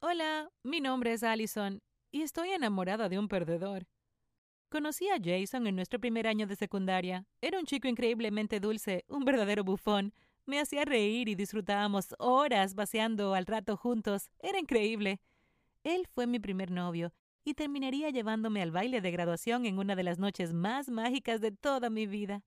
Hola, mi nombre es Allison y estoy enamorada de un perdedor. Conocí a Jason en nuestro primer año de secundaria. Era un chico increíblemente dulce, un verdadero bufón. Me hacía reír y disfrutábamos horas paseando al rato juntos. Era increíble. Él fue mi primer novio y terminaría llevándome al baile de graduación en una de las noches más mágicas de toda mi vida.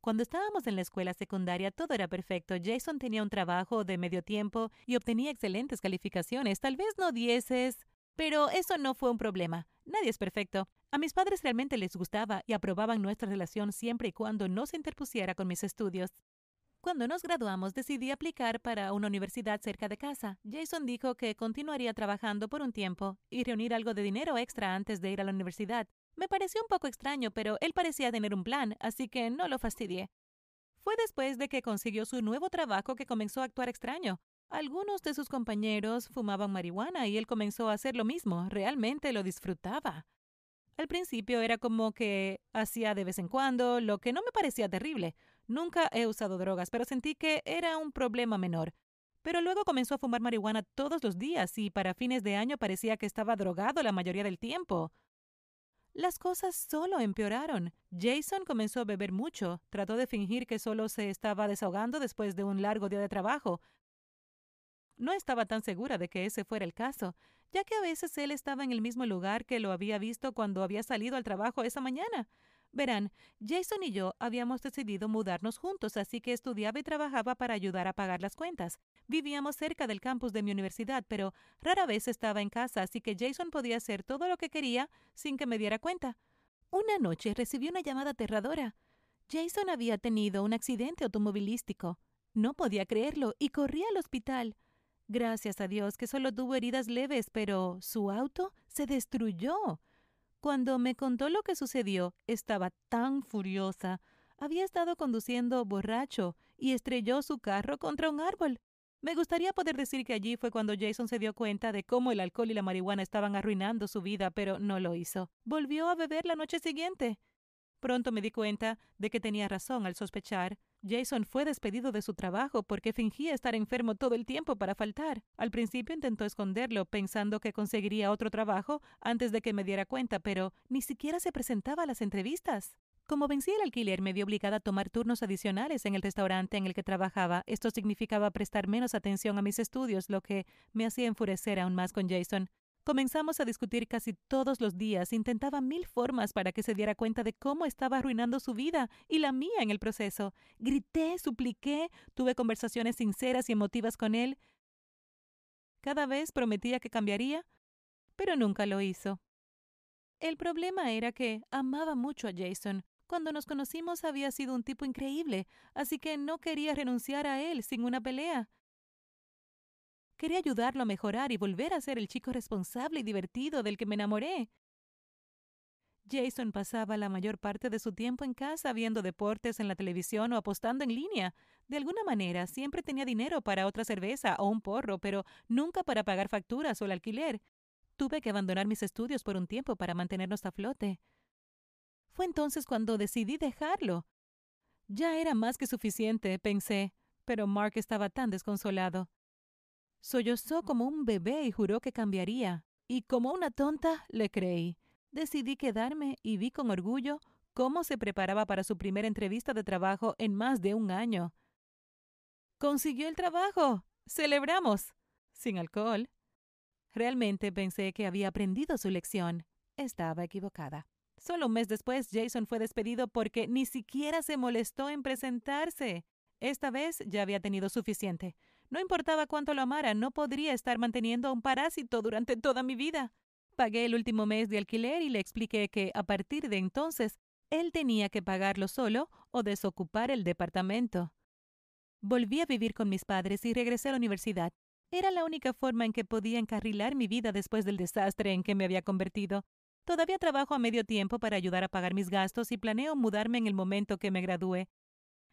Cuando estábamos en la escuela secundaria todo era perfecto. Jason tenía un trabajo de medio tiempo y obtenía excelentes calificaciones, tal vez no dieces, pero eso no fue un problema. Nadie es perfecto. A mis padres realmente les gustaba y aprobaban nuestra relación siempre y cuando no se interpusiera con mis estudios. Cuando nos graduamos decidí aplicar para una universidad cerca de casa. Jason dijo que continuaría trabajando por un tiempo y reunir algo de dinero extra antes de ir a la universidad. Me pareció un poco extraño, pero él parecía tener un plan, así que no lo fastidié. Fue después de que consiguió su nuevo trabajo que comenzó a actuar extraño. Algunos de sus compañeros fumaban marihuana y él comenzó a hacer lo mismo. Realmente lo disfrutaba. Al principio era como que hacía de vez en cuando, lo que no me parecía terrible. Nunca he usado drogas, pero sentí que era un problema menor. Pero luego comenzó a fumar marihuana todos los días y para fines de año parecía que estaba drogado la mayoría del tiempo. Las cosas solo empeoraron. Jason comenzó a beber mucho, trató de fingir que solo se estaba desahogando después de un largo día de trabajo. No estaba tan segura de que ese fuera el caso, ya que a veces él estaba en el mismo lugar que lo había visto cuando había salido al trabajo esa mañana. Verán, Jason y yo habíamos decidido mudarnos juntos, así que estudiaba y trabajaba para ayudar a pagar las cuentas. Vivíamos cerca del campus de mi universidad, pero rara vez estaba en casa, así que Jason podía hacer todo lo que quería sin que me diera cuenta. Una noche recibí una llamada aterradora. Jason había tenido un accidente automovilístico. No podía creerlo y corrí al hospital. Gracias a Dios que solo tuvo heridas leves, pero su auto se destruyó. Cuando me contó lo que sucedió, estaba tan furiosa. Había estado conduciendo borracho y estrelló su carro contra un árbol. Me gustaría poder decir que allí fue cuando Jason se dio cuenta de cómo el alcohol y la marihuana estaban arruinando su vida, pero no lo hizo. Volvió a beber la noche siguiente. Pronto me di cuenta de que tenía razón al sospechar. Jason fue despedido de su trabajo porque fingía estar enfermo todo el tiempo para faltar. Al principio intentó esconderlo, pensando que conseguiría otro trabajo antes de que me diera cuenta, pero ni siquiera se presentaba a las entrevistas. Como vencía el alquiler, me vi obligada a tomar turnos adicionales en el restaurante en el que trabajaba. Esto significaba prestar menos atención a mis estudios, lo que me hacía enfurecer aún más con Jason. Comenzamos a discutir casi todos los días. Intentaba mil formas para que se diera cuenta de cómo estaba arruinando su vida y la mía en el proceso. Grité, supliqué, tuve conversaciones sinceras y emotivas con él. Cada vez prometía que cambiaría, pero nunca lo hizo. El problema era que amaba mucho a Jason. Cuando nos conocimos había sido un tipo increíble, así que no quería renunciar a él sin una pelea. Quería ayudarlo a mejorar y volver a ser el chico responsable y divertido del que me enamoré. Jason pasaba la mayor parte de su tiempo en casa viendo deportes en la televisión o apostando en línea. De alguna manera siempre tenía dinero para otra cerveza o un porro, pero nunca para pagar facturas o el alquiler. Tuve que abandonar mis estudios por un tiempo para mantenernos a flote. Fue entonces cuando decidí dejarlo. Ya era más que suficiente, pensé, pero Mark estaba tan desconsolado. Sollozó como un bebé y juró que cambiaría, y como una tonta le creí. Decidí quedarme y vi con orgullo cómo se preparaba para su primera entrevista de trabajo en más de un año. Consiguió el trabajo. Celebramos. Sin alcohol. Realmente pensé que había aprendido su lección. Estaba equivocada. Solo un mes después, Jason fue despedido porque ni siquiera se molestó en presentarse. Esta vez ya había tenido suficiente. No importaba cuánto lo amara, no podría estar manteniendo a un parásito durante toda mi vida. Pagué el último mes de alquiler y le expliqué que, a partir de entonces, él tenía que pagarlo solo o desocupar el departamento. Volví a vivir con mis padres y regresé a la universidad. Era la única forma en que podía encarrilar mi vida después del desastre en que me había convertido. Todavía trabajo a medio tiempo para ayudar a pagar mis gastos y planeo mudarme en el momento que me gradúe.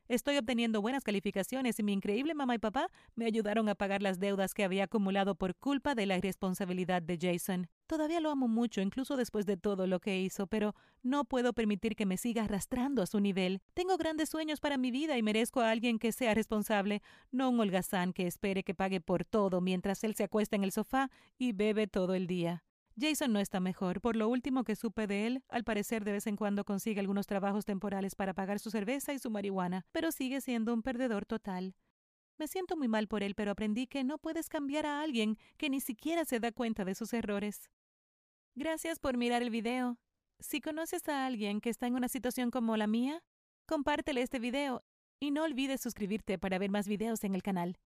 Estoy obteniendo buenas calificaciones y mi increíble mamá y papá me ayudaron a pagar las deudas que había acumulado por culpa de la irresponsabilidad de Jason. Todavía lo amo mucho, incluso después de todo lo que hizo, pero no puedo permitir que me siga arrastrando a su nivel. Tengo grandes sueños para mi vida y merezco a alguien que sea responsable, no un holgazán que espere que pague por todo mientras él se acuesta en el sofá y bebe todo el día. Jason no está mejor. Por lo último que supe de él, al parecer de vez en cuando consigue algunos trabajos temporales para pagar su cerveza y su marihuana, pero sigue siendo un perdedor total. Me siento muy mal por él, pero aprendí que no puedes cambiar a alguien que ni siquiera se da cuenta de sus errores. Gracias por mirar el video. Si conoces a alguien que está en una situación como la mía, compártele este video y no olvides suscribirte para ver más videos en el canal.